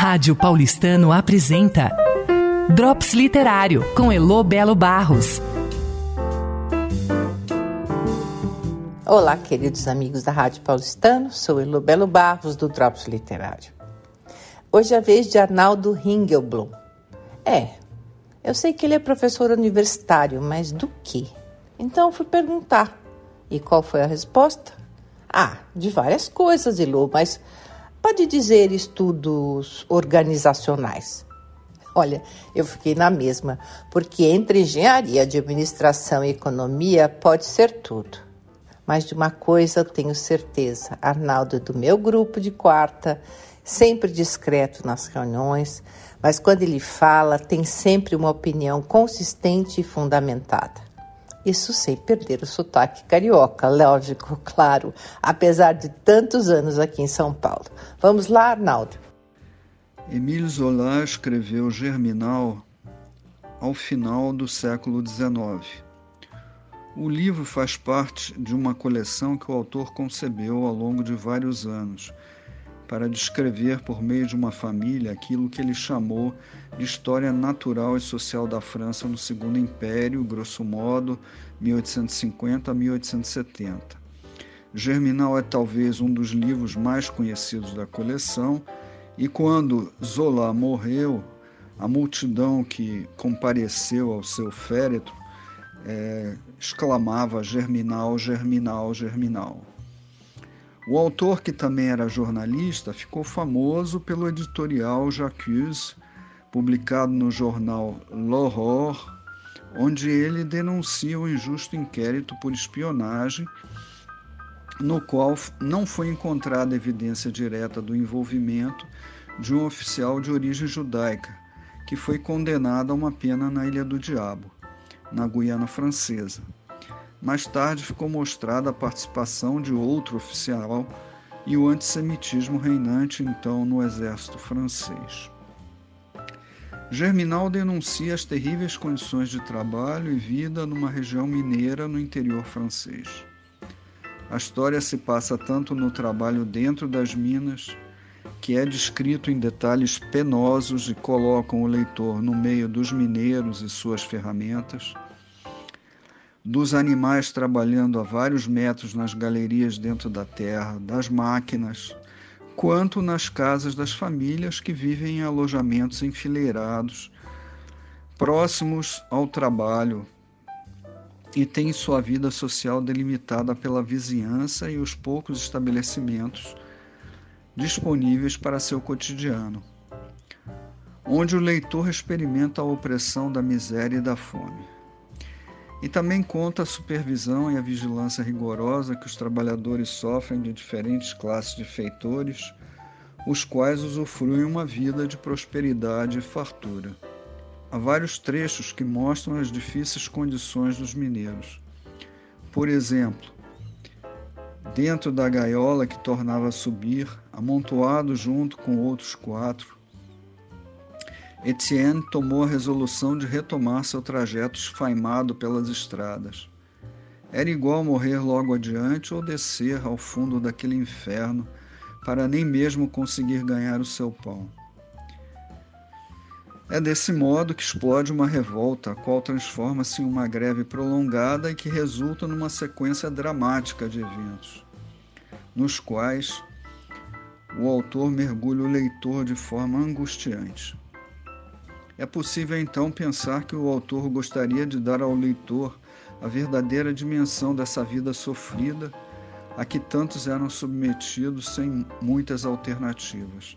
Rádio Paulistano apresenta Drops Literário com Elo Belo Barros. Olá, queridos amigos da Rádio Paulistano, sou Elo Belo Barros do Drops Literário. Hoje é a vez de Arnaldo Ringelblum. É, eu sei que ele é professor universitário, mas do que? Então fui perguntar. E qual foi a resposta? Ah, de várias coisas, Elo, mas pode dizer estudos organizacionais. Olha, eu fiquei na mesma, porque entre engenharia, administração e economia pode ser tudo. Mas de uma coisa eu tenho certeza: Arnaldo é do meu grupo de quarta, sempre discreto nas reuniões, mas quando ele fala, tem sempre uma opinião consistente e fundamentada. Isso sem perder o sotaque carioca, lógico, claro, apesar de tantos anos aqui em São Paulo. Vamos lá, Arnaldo. Emile Zola escreveu Germinal ao final do século XIX. O livro faz parte de uma coleção que o autor concebeu ao longo de vários anos para descrever por meio de uma família aquilo que ele chamou de história natural e social da França no Segundo Império, grosso modo, 1850 a 1870. Germinal é talvez um dos livros mais conhecidos da coleção, e quando Zola morreu, a multidão que compareceu ao seu féretro é, exclamava Germinal, Germinal, Germinal. O autor, que também era jornalista, ficou famoso pelo editorial J'accuse, publicado no jornal L'Aurore, onde ele denuncia o injusto inquérito por espionagem, no qual não foi encontrada evidência direta do envolvimento de um oficial de origem judaica, que foi condenado a uma pena na Ilha do Diabo, na Guiana Francesa. Mais tarde ficou mostrada a participação de outro oficial e o antissemitismo reinante então no exército francês. Germinal denuncia as terríveis condições de trabalho e vida numa região mineira no interior francês. A história se passa tanto no trabalho dentro das minas, que é descrito em detalhes penosos e colocam o leitor no meio dos mineiros e suas ferramentas, dos animais trabalhando a vários metros nas galerias dentro da terra, das máquinas, quanto nas casas das famílias que vivem em alojamentos enfileirados, próximos ao trabalho e têm sua vida social delimitada pela vizinhança e os poucos estabelecimentos disponíveis para seu cotidiano, onde o leitor experimenta a opressão da miséria e da fome. E também conta a supervisão e a vigilância rigorosa que os trabalhadores sofrem de diferentes classes de feitores, os quais usufruem uma vida de prosperidade e fartura. Há vários trechos que mostram as difíceis condições dos mineiros. Por exemplo, dentro da gaiola que tornava subir, amontoado junto com outros quatro, Etienne tomou a resolução de retomar seu trajeto esfaimado pelas estradas. Era igual morrer logo adiante ou descer ao fundo daquele inferno para nem mesmo conseguir ganhar o seu pão. É desse modo que explode uma revolta, a qual transforma-se em uma greve prolongada e que resulta numa sequência dramática de eventos, nos quais o autor mergulha o leitor de forma angustiante. É possível então pensar que o autor gostaria de dar ao leitor a verdadeira dimensão dessa vida sofrida a que tantos eram submetidos sem muitas alternativas.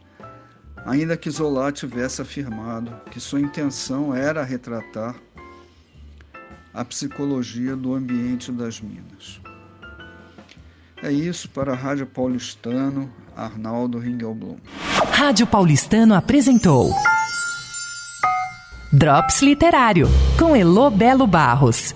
Ainda que Zola tivesse afirmado que sua intenção era retratar a psicologia do ambiente das minas. É isso para a Rádio Paulistano, Arnaldo Ringelblum. Rádio Paulistano apresentou Drops Literário, com Elo Belo Barros.